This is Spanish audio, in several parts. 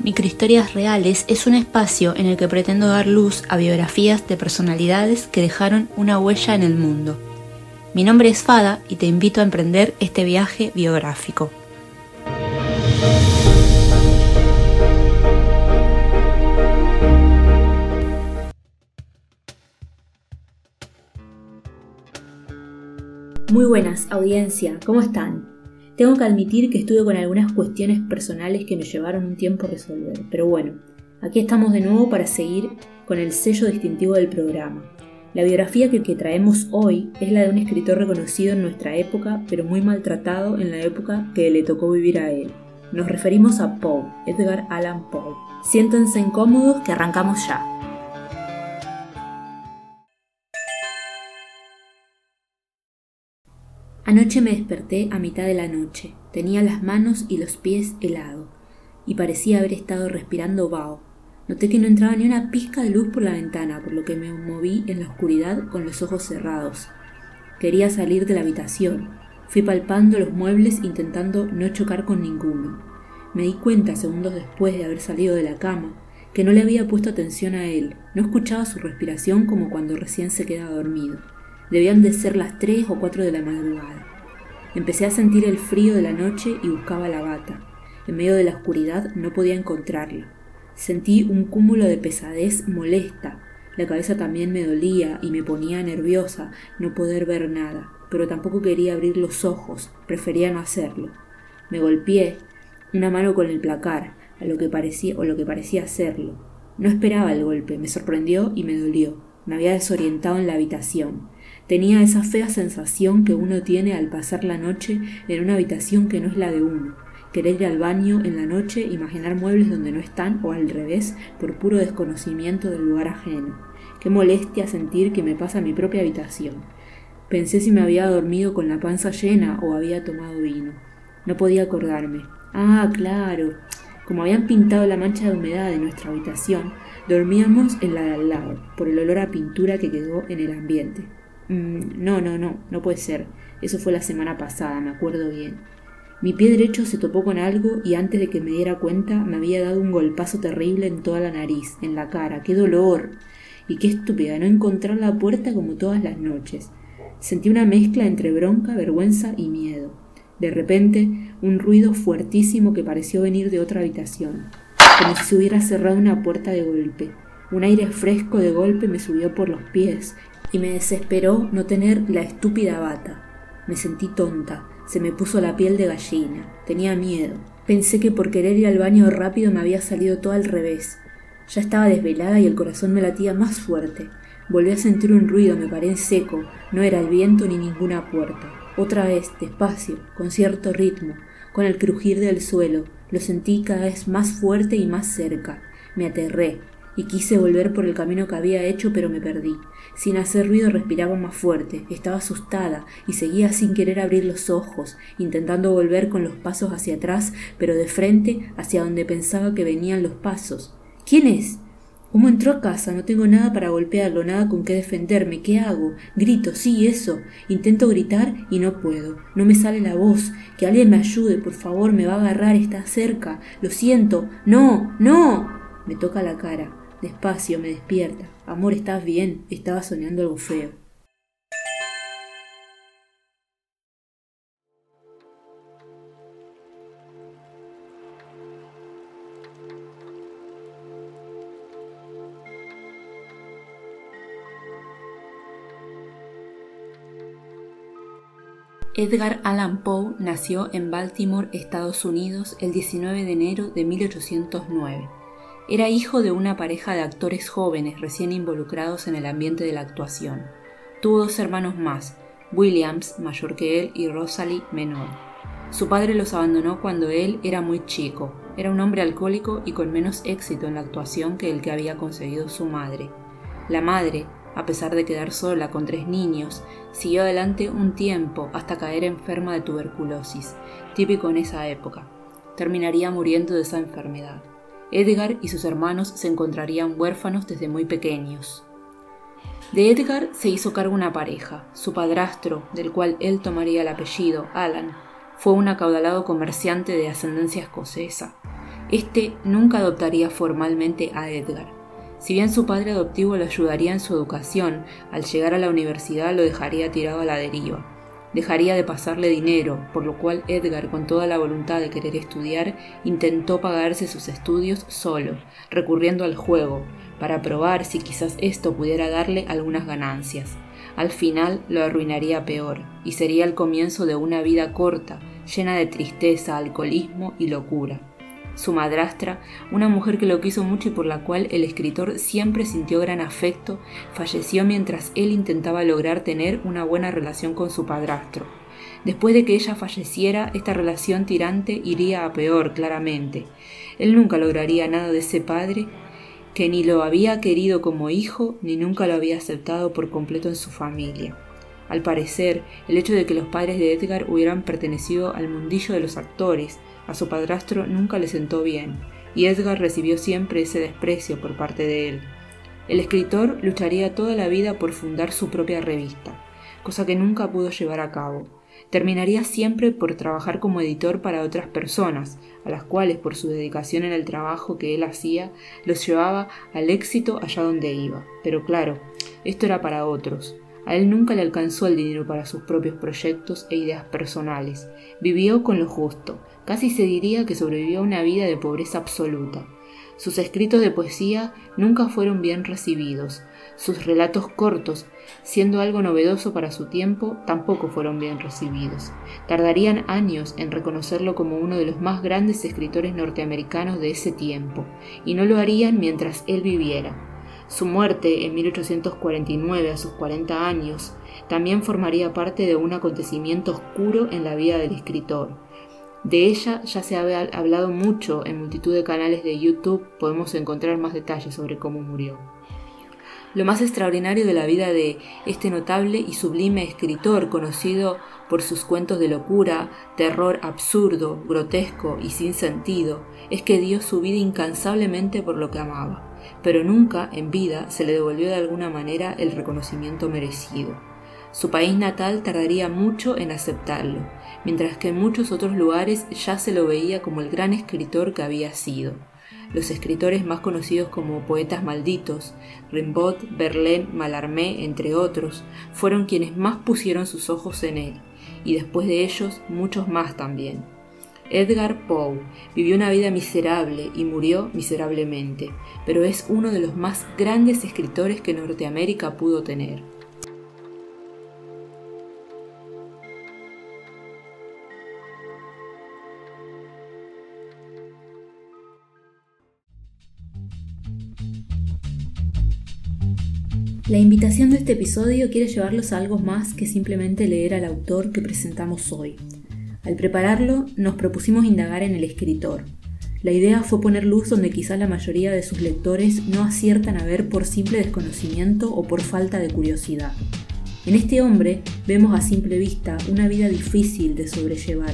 Microhistorias Reales es un espacio en el que pretendo dar luz a biografías de personalidades que dejaron una huella en el mundo. Mi nombre es Fada y te invito a emprender este viaje biográfico. Muy buenas, audiencia, ¿cómo están? Tengo que admitir que estuve con algunas cuestiones personales que me llevaron un tiempo a resolver, pero bueno, aquí estamos de nuevo para seguir con el sello distintivo del programa. La biografía que, que, traemos hoy es la de un escritor reconocido en nuestra época, pero muy maltratado en la época que le tocó vivir a él. Nos referimos a Poe, Edgar Allan Poe. Siéntense incómodos que arrancamos ya. Anoche me desperté a mitad de la noche. Tenía las manos y los pies helados, y parecía haber estado respirando vaho. Noté que no entraba ni una pizca de luz por la ventana, por lo que me moví en la oscuridad con los ojos cerrados. Quería salir de la habitación. Fui palpando los muebles intentando no chocar con ninguno. Me di cuenta, segundos después de haber salido de la cama, que no le había puesto atención a él. No escuchaba su respiración como cuando recién se quedaba dormido. Debían de ser las tres o cuatro de la madrugada. Empecé a sentir el frío de la noche y buscaba la bata. En medio de la oscuridad no podía encontrarla. Sentí un cúmulo de pesadez molesta. La cabeza también me dolía y me ponía nerviosa no poder ver nada, pero tampoco quería abrir los ojos, prefería no hacerlo. Me golpeé una mano con el placar, a lo que parecía o lo que parecía hacerlo. No esperaba el golpe, me sorprendió y me dolió. Me había desorientado en la habitación. Tenía esa fea sensación que uno tiene al pasar la noche en una habitación que no es la de uno. Querer ir al baño en la noche, imaginar muebles donde no están o al revés, por puro desconocimiento del lugar ajeno. Qué molestia sentir que me pasa mi propia habitación. Pensé si me había dormido con la panza llena o había tomado vino. No podía acordarme. Ah, claro. Como habían pintado la mancha de humedad de nuestra habitación, dormíamos en la de al lado, por el olor a pintura que quedó en el ambiente. Mm, no, no, no, no puede ser. Eso fue la semana pasada, me acuerdo bien. Mi pie derecho se topó con algo y antes de que me diera cuenta me había dado un golpazo terrible en toda la nariz, en la cara. ¡Qué dolor! Y qué estúpida no encontrar la puerta como todas las noches. Sentí una mezcla entre bronca, vergüenza y miedo. De repente, un ruido fuertísimo que pareció venir de otra habitación, como si se hubiera cerrado una puerta de golpe. Un aire fresco de golpe me subió por los pies y me desesperó no tener la estúpida bata. Me sentí tonta, se me puso la piel de gallina, tenía miedo. Pensé que por querer ir al baño rápido me había salido todo al revés. Ya estaba desvelada y el corazón me latía más fuerte. Volví a sentir un ruido, me paré en seco, no era el viento ni ninguna puerta. Otra vez, despacio, con cierto ritmo, con el crujir del suelo, lo sentí cada vez más fuerte y más cerca. Me aterré, y quise volver por el camino que había hecho, pero me perdí. Sin hacer ruido respiraba más fuerte, estaba asustada y seguía sin querer abrir los ojos, intentando volver con los pasos hacia atrás, pero de frente hacia donde pensaba que venían los pasos. ¿Quién es? ¿Cómo entró a casa? No tengo nada para golpearlo, nada con qué defenderme. ¿Qué hago? Grito, sí, eso. Intento gritar y no puedo. No me sale la voz. Que alguien me ayude, por favor, me va a agarrar, está cerca. Lo siento. No, no. Me toca la cara. Despacio, me despierta. Amor, ¿estás bien? Estaba soñando algo feo. Edgar Allan Poe nació en Baltimore, Estados Unidos, el 19 de enero de 1809. Era hijo de una pareja de actores jóvenes recién involucrados en el ambiente de la actuación. Tuvo dos hermanos más, Williams, mayor que él, y Rosalie, menor. Su padre los abandonó cuando él era muy chico. Era un hombre alcohólico y con menos éxito en la actuación que el que había conseguido su madre. La madre, a pesar de quedar sola con tres niños, siguió adelante un tiempo hasta caer enferma de tuberculosis, típico en esa época. Terminaría muriendo de esa enfermedad. Edgar y sus hermanos se encontrarían huérfanos desde muy pequeños. De Edgar se hizo cargo una pareja. Su padrastro, del cual él tomaría el apellido, Alan, fue un acaudalado comerciante de ascendencia escocesa. Este nunca adoptaría formalmente a Edgar. Si bien su padre adoptivo lo ayudaría en su educación, al llegar a la universidad lo dejaría tirado a la deriva. Dejaría de pasarle dinero, por lo cual Edgar, con toda la voluntad de querer estudiar, intentó pagarse sus estudios solo, recurriendo al juego, para probar si quizás esto pudiera darle algunas ganancias. Al final lo arruinaría peor, y sería el comienzo de una vida corta, llena de tristeza, alcoholismo y locura. Su madrastra, una mujer que lo quiso mucho y por la cual el escritor siempre sintió gran afecto, falleció mientras él intentaba lograr tener una buena relación con su padrastro. Después de que ella falleciera, esta relación tirante iría a peor, claramente. Él nunca lograría nada de ese padre que ni lo había querido como hijo ni nunca lo había aceptado por completo en su familia. Al parecer, el hecho de que los padres de Edgar hubieran pertenecido al mundillo de los actores, a su padrastro nunca le sentó bien, y Edgar recibió siempre ese desprecio por parte de él. El escritor lucharía toda la vida por fundar su propia revista, cosa que nunca pudo llevar a cabo. Terminaría siempre por trabajar como editor para otras personas, a las cuales por su dedicación en el trabajo que él hacía los llevaba al éxito allá donde iba. Pero claro, esto era para otros. A él nunca le alcanzó el dinero para sus propios proyectos e ideas personales. Vivió con lo justo, Casi se diría que sobrevivió a una vida de pobreza absoluta. Sus escritos de poesía nunca fueron bien recibidos. Sus relatos cortos, siendo algo novedoso para su tiempo, tampoco fueron bien recibidos. Tardarían años en reconocerlo como uno de los más grandes escritores norteamericanos de ese tiempo, y no lo harían mientras él viviera. Su muerte en 1849 a sus 40 años también formaría parte de un acontecimiento oscuro en la vida del escritor. De ella ya se ha hablado mucho en multitud de canales de YouTube, podemos encontrar más detalles sobre cómo murió. Lo más extraordinario de la vida de este notable y sublime escritor, conocido por sus cuentos de locura, terror absurdo, grotesco y sin sentido, es que dio su vida incansablemente por lo que amaba, pero nunca en vida se le devolvió de alguna manera el reconocimiento merecido. Su país natal tardaría mucho en aceptarlo, mientras que en muchos otros lugares ya se lo veía como el gran escritor que había sido. Los escritores más conocidos como poetas malditos, Rimbaud, Verlaine, Mallarmé, entre otros, fueron quienes más pusieron sus ojos en él, y después de ellos muchos más también. Edgar Poe vivió una vida miserable y murió miserablemente, pero es uno de los más grandes escritores que Norteamérica pudo tener. La invitación de este episodio quiere llevarlos a algo más que simplemente leer al autor que presentamos hoy. Al prepararlo, nos propusimos indagar en el escritor. La idea fue poner luz donde quizá la mayoría de sus lectores no aciertan a ver por simple desconocimiento o por falta de curiosidad. En este hombre vemos a simple vista una vida difícil de sobrellevar.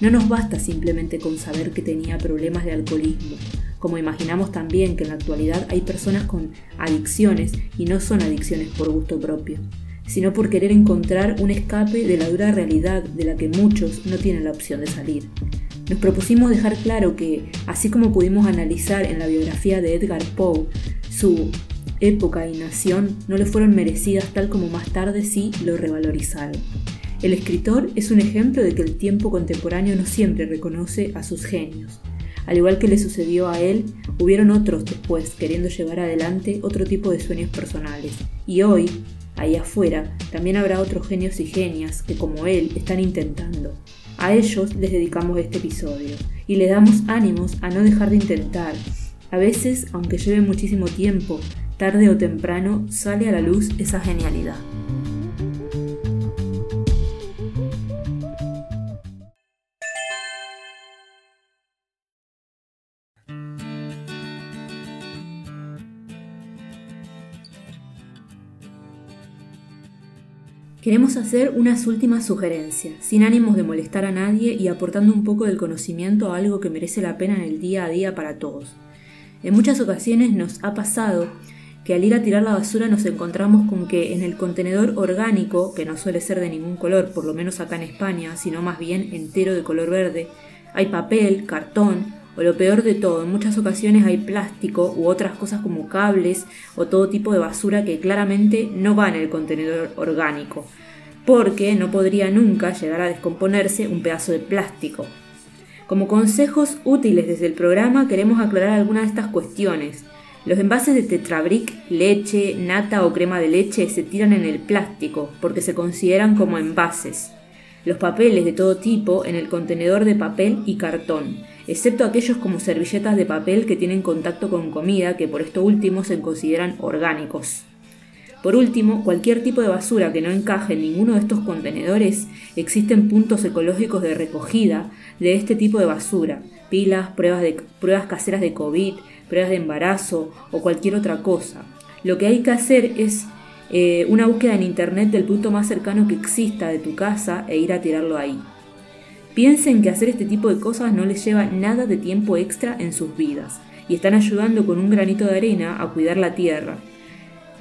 No nos basta simplemente con saber que tenía problemas de alcoholismo, como imaginamos también que en la actualidad hay personas con adicciones y no son adicciones por gusto propio, sino por querer encontrar un escape de la dura realidad de la que muchos no tienen la opción de salir. Nos propusimos dejar claro que, así como pudimos analizar en la biografía de Edgar Poe, su época y nación no le fueron merecidas tal como más tarde sí lo revalorizaron. El escritor es un ejemplo de que el tiempo contemporáneo no siempre reconoce a sus genios. Al igual que le sucedió a él, hubieron otros después queriendo llevar adelante otro tipo de sueños personales. Y hoy, ahí afuera, también habrá otros genios y genias que como él están intentando. A ellos les dedicamos este episodio y le damos ánimos a no dejar de intentar. A veces, aunque lleve muchísimo tiempo, tarde o temprano sale a la luz esa genialidad. Queremos hacer unas últimas sugerencias, sin ánimos de molestar a nadie y aportando un poco del conocimiento a algo que merece la pena en el día a día para todos. En muchas ocasiones nos ha pasado que al ir a tirar la basura nos encontramos con que en el contenedor orgánico, que no suele ser de ningún color, por lo menos acá en España, sino más bien entero de color verde, hay papel, cartón O lo peor de todo, en muchas ocasiones hay plástico u otras cosas como cables o todo tipo de basura que claramente no va en el contenedor orgánico, porque no podría nunca llegar a descomponerse un pedazo de plástico. Como consejos útiles desde el programa queremos aclarar algunas de estas cuestiones. Los envases de Tetrabric, leche, nata o crema de leche se tiran en el plástico porque se consideran como envases. Los papeles de todo tipo en el contenedor de papel y cartón excepto aquellos como servilletas de papel que tienen contacto con comida, que por esto último se consideran orgánicos. Por último, cualquier tipo de basura que no encaje en ninguno de estos contenedores, existen puntos ecológicos de recogida de este tipo de basura, pilas, pruebas, de, pruebas caseras de COVID, pruebas de embarazo o cualquier otra cosa. Lo que hay que hacer es eh, una búsqueda en Internet del punto más cercano que exista de tu casa e ir a tirarlo ahí. Piensen que hacer este tipo de cosas no les lleva nada de tiempo extra en sus vidas y están ayudando con un granito de arena a cuidar la tierra,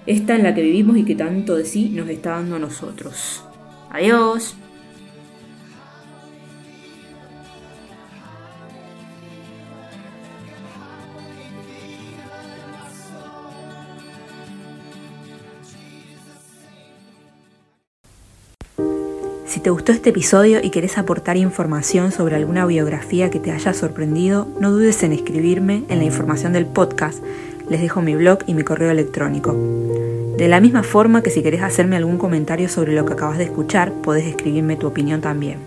esta en la que vivimos y que tanto de sí nos está dando a nosotros. Adiós. Te gustó este episodio y querés aportar información sobre alguna biografía que te haya sorprendido, no dudes en escribirme en la información del podcast. Les dejo mi blog y mi correo electrónico. De la misma forma que si querés hacerme algún comentario sobre lo que acabas de escuchar, podés escribirme tu opinión también.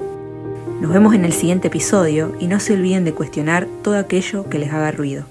Nos vemos en el siguiente episodio y no se olviden de cuestionar todo aquello que les haga ruido.